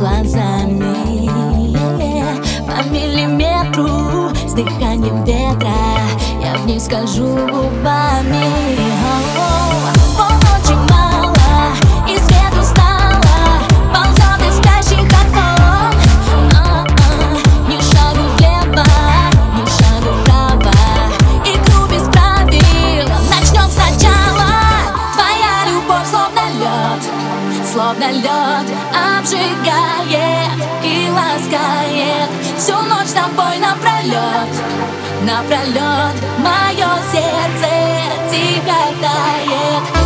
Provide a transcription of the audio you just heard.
глазами. По миллиметру с дыханием ветра. Я в них скажу губами словно лед Обжигает и ласкает. Всю ночь с тобой напролет Напролет Мое сердце тихо тает